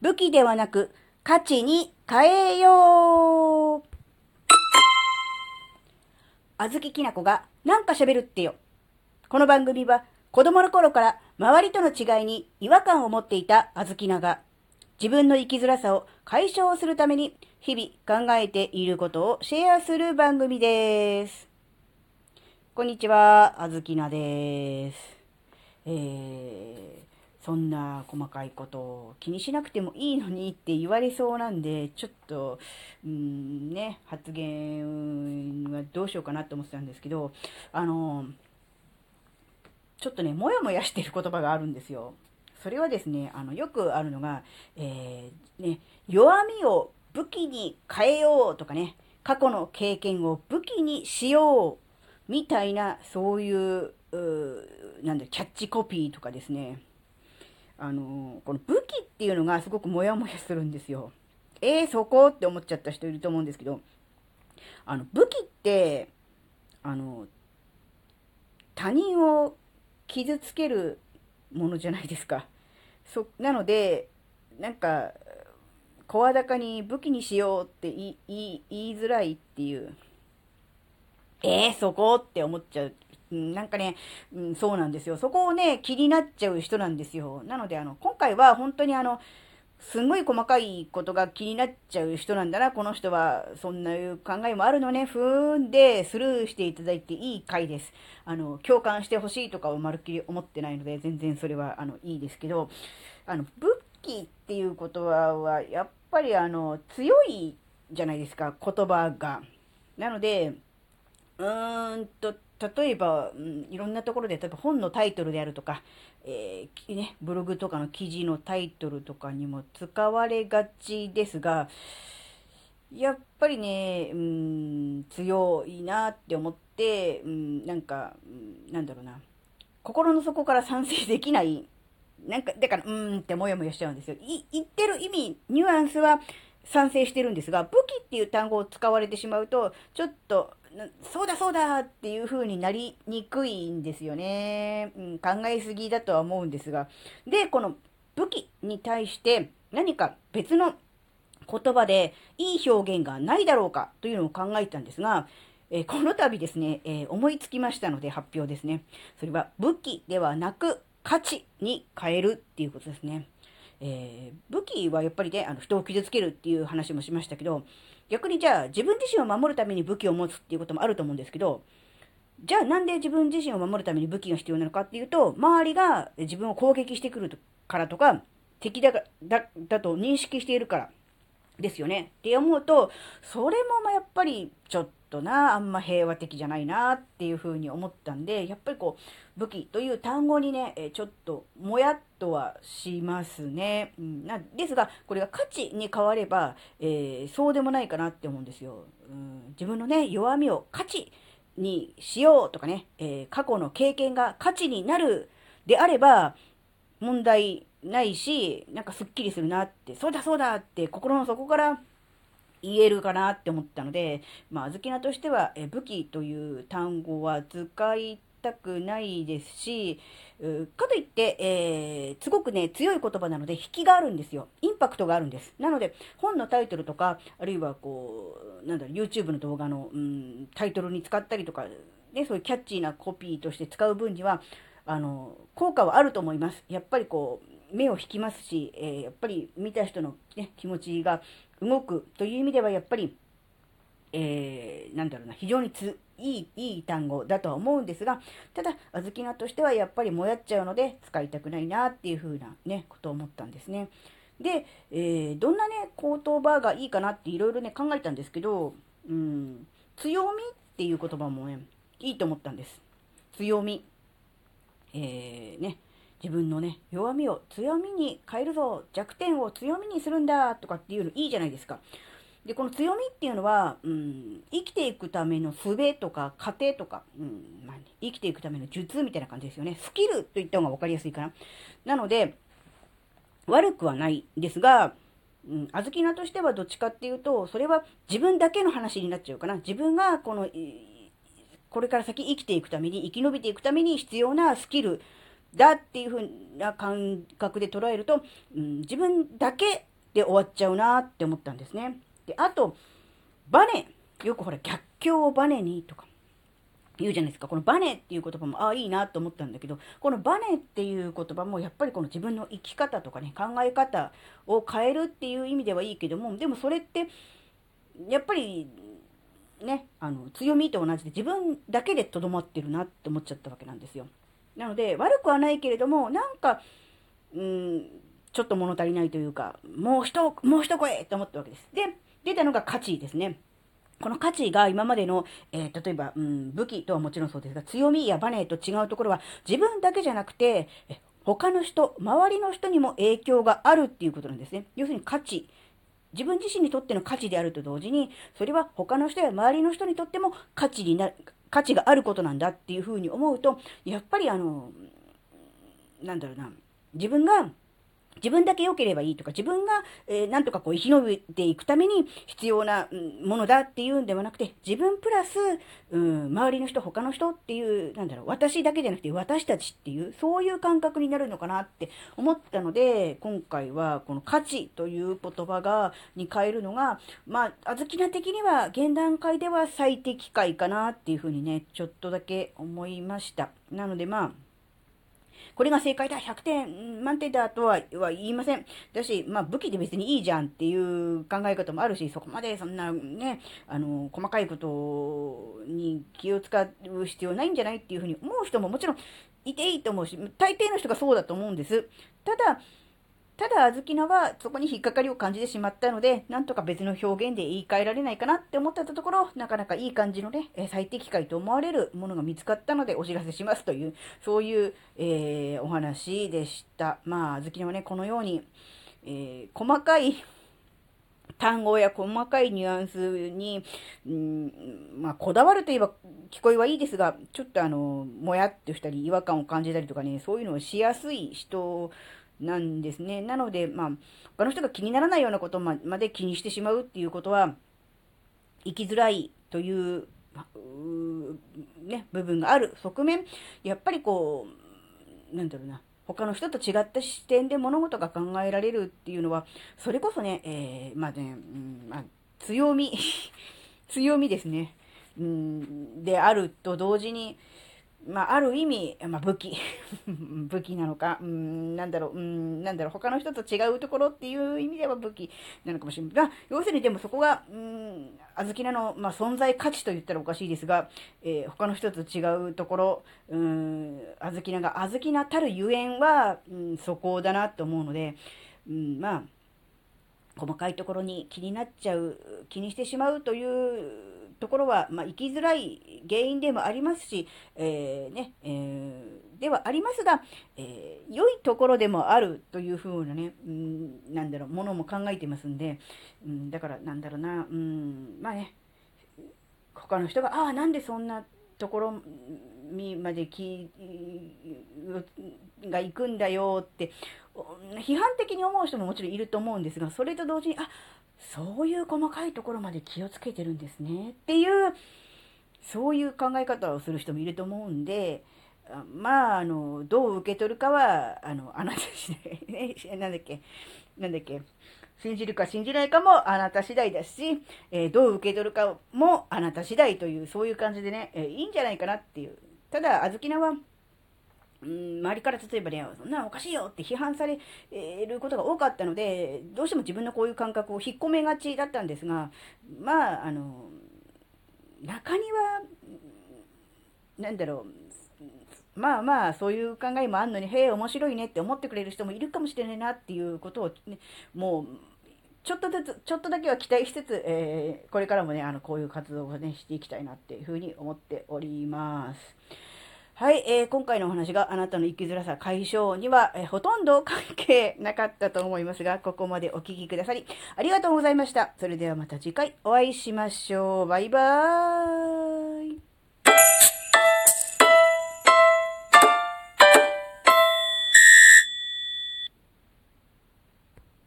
武器ではなく価値に変えよう。あずききなこがなんか喋るってよ。この番組は子供の頃から周りとの違いに違和感を持っていたあずきなが自分の生きづらさを解消するために日々考えていることをシェアする番組です。こんにちは、あずきなです。えー、そんな細かいことを気にしなくてもいいのにって言われそうなんで、ちょっと、うんね、発言はどうしようかなと思ってたんですけど、あの、ちょっとね、もやもやしてる言葉があるんですよ。それはですね、あの、よくあるのが、えー、ね、弱みを武器に変えようとかね、過去の経験を武器にしようみたいな、そういう、うなんだ、キャッチコピーとかですね、あの、この武器っていうのがすごくモヤモヤするんですよ。えー、そこって思っちゃった人いると思うんですけど、あの、武器って、あの、他人を傷つけるものじゃないですか。そなので、なんか、声高に武器にしようって言いづらいっていう。えー、そこって思っちゃう。なんかね、うん、そうなんですよ。そこをね、気になっちゃう人なんですよ。なので、あの、今回は本当にあの、すんごい細かいことが気になっちゃう人なんだな、この人は。そんな考えもあるのね、ふーんでスルーしていただいていい回です。あの、共感してほしいとかをまるっきり思ってないので、全然それは、あの、いいですけど、あの、武器っていう言葉は、やっぱりあの、強いじゃないですか、言葉が。なので、うーんと、例えば、うん、いろんなところで、例えば本のタイトルであるとか、えー、ね、ブログとかの記事のタイトルとかにも使われがちですが、やっぱりね、うん、強いなって思って、うん、なんか、なんだろうな、心の底から賛成できない、なんか、だから、うーんってもやもやしちゃうんですよ。い、言ってる意味、ニュアンスは賛成してるんですが、武器っていう単語を使われてしまうと、ちょっと、そうだそうだっていう風になりにくいんですよね、うん。考えすぎだとは思うんですが。で、この武器に対して何か別の言葉でいい表現がないだろうかというのを考えたんですが、えー、この度ですね、えー、思いつきましたので発表ですね。それは武器ではなく価値に変えるっていうことですね。えー、武器はやっぱりね、あの人を傷つけるっていう話もしましたけど、逆にじゃあ自分自身を守るために武器を持つっていうこともあると思うんですけど、じゃあなんで自分自身を守るために武器が必要なのかっていうと、周りが自分を攻撃してくるからとか、敵だだだと認識しているからですよね。って思うと、それもまやっぱりちょっとな、あんま平和的じゃないなっていうふうに思ったんで、やっぱりこう、武器という単語にね、えちょっともやっとはしますね。うん、なですが、これが価値に変われば、えー、そうでもないかなって思うんですよ。うん、自分のね、弱みを価値にしようとかね、えー、過去の経験が価値になるであれば、問題ないし、なんかすっきりするなって、そうだそうだって心の底から言えるかなって思ったので、まあ、あずきなとしては、え武器という単語は使いたくないですし、かといって、えー、すごくね、強い言葉なので、引きがあるんですよ。インパクトがあるんです。なので、本のタイトルとか、あるいはこう、なんだろう、YouTube の動画の、うん、タイトルに使ったりとか、ね、そういうキャッチーなコピーとして使う分には、あの、効果はあると思います。やっぱりこう、目を引きますし、えー、やっぱり見た人の、ね、気持ちが動くという意味ではやっぱり、えー、なんだろうな、非常につ、いい、いい単語だとは思うんですが、ただ、あずきなとしてはやっぱりもやっちゃうので、使いたくないなっていう風なね、ことを思ったんですね。で、えー、どんなね、言葉がいいかなっていろいろね、考えたんですけど、うん、強みっていう言葉もね、いいと思ったんです。強み。えー、ね、自分のね、弱みを強みに変えるぞ、弱点を強みにするんだ、とかっていうのいいじゃないですか。で、この強みっていうのは、うん、生きていくための術とか過程とか、うんまあね、生きていくための術みたいな感じですよね。スキルと言った方が分かりやすいかな。なので、悪くはないですが、うん、あずきなとしてはどっちかっていうと、それは自分だけの話になっちゃうかな。自分がこの、これから先生きていくために、生き延びていくために必要なスキルだっていう風な感覚で捉えると、うん、自分だけで終わっちゃうなって思ったんですね。で、あと、バネ。よくほら、逆境をバネにとか言うじゃないですか。このバネっていう言葉も、ああ、いいなと思ったんだけど、このバネっていう言葉も、やっぱりこの自分の生き方とかね、考え方を変えるっていう意味ではいいけども、でもそれって、やっぱり、ね、あの、強みと同じで自分だけでとどまってるなって思っちゃったわけなんですよ。なので、悪くはないけれども、なんか、うん、ちょっと物足りないというか、もう一、もう一声と思ったわけです。で、出たのが価値ですね。この価値が今までの、えー、例えば、うん、武器とはもちろんそうですが、強みやバネと違うところは、自分だけじゃなくて、他の人、周りの人にも影響があるっていうことなんですね。要するに価値。自分自身にとっての価値であると同時に、それは他の人や周りの人にとっても価値になる、価値があることなんだっていうふうに思うと、やっぱりあの、なんだろうな、自分が自分だけ良ければいいとか、自分が、えー、なんとかこう生き延びていくために必要なものだっていうんではなくて、自分プラス、うん、周りの人、他の人っていう、なんだろう、私だけじゃなくて私たちっていう、そういう感覚になるのかなって思ったので、今回はこの価値という言葉が、に変えるのが、まあ、あずきな的には現段階では最適解かなっていうふうにね、ちょっとだけ思いました。なのでまあ、これが正解だ、100点満点だとは言いません。だし、まあ武器で別にいいじゃんっていう考え方もあるし、そこまでそんなね、あの、細かいことに気を使う必要ないんじゃないっていうふうに思う人ももちろんいていいと思うし、大抵の人がそうだと思うんです。ただ、ただ、あずきなはそこに引っかかりを感じてしまったので、なんとか別の表現で言い換えられないかなって思ってたところ、なかなかいい感じのね、最適解と思われるものが見つかったのでお知らせしますという、そういう、えー、お話でした。まあ、あずきなはね、このように、えー、細かい単語や細かいニュアンスに、うん、まあ、こだわるといえば聞こえはいいですが、ちょっとあの、もやっとしたり違和感を感じたりとかね、そういうのをしやすい人なんですね。なので、まあ、他の人が気にならないようなことまで気にしてしまうっていうことは、生きづらいという、ね、部分がある。側面、やっぱりこう、なんだろうな、他の人と違った視点で物事が考えられるっていうのは、それこそね、えー、まあね、うんまあ、強み 強みですね、うん、であると同時に、まあ、ある意味、まあ、武器。武器なのか、うん、なんだろう、うん、なんだろう、他の人と違うところっていう意味では武器なのかもしれない。が、要するにでもそこが、うん、あずきなの、まあ、存在価値と言ったらおかしいですが、えー、他の人と違うところ、うん、あずきながあずきなたるゆえんは、うん、そこだなと思うので、うん、まあ、細かいところに気になっちゃう、気にしてしまうというところは、まあ、生きづらい原因でもありますし、えー、ね、えー、ではありますが、えー、良いところでもあるというふうなね、うん、なんだろう、ものも考えてますんで、うん、だから、なんだろうな、うん、まあね、他の人が、ああ、なんでそんなところにまで気が行くんだよって、批判的に思う人ももちろんいると思うんですが、それと同時に、あ、そういう細かいところまで気をつけてるんですねっていう、そういう考え方をする人もいると思うんで、まあ、あの、どう受け取るかは、あの、あなた次第、なんだっけ、なんだっけ、信じるか信じないかもあなた次第だし、えー、どう受け取るかもあなた次第という、そういう感じでね、えー、いいんじゃないかなっていう。ただ、あずきなは、うん、周りから例えばね、そんなおかしいよって批判されることが多かったので、どうしても自分のこういう感覚を引っ込めがちだったんですが、まあ、あの、中には、なんだろう、まあまあ、そういう考えもあんのに、へえ、面白いねって思ってくれる人もいるかもしれないなっていうことを、ね、もう、ちょっとずつ、ちょっとだけは期待しつつ、えー、これからもね、あの、こういう活動をね、していきたいなっていうふうに思っております。はい、えー、今回のお話があなたの生きづらさ解消には、えー、ほとんど関係なかったと思いますが、ここまでお聴きくださりありがとうございました。それではまた次回お会いしましょう。バイバーイ。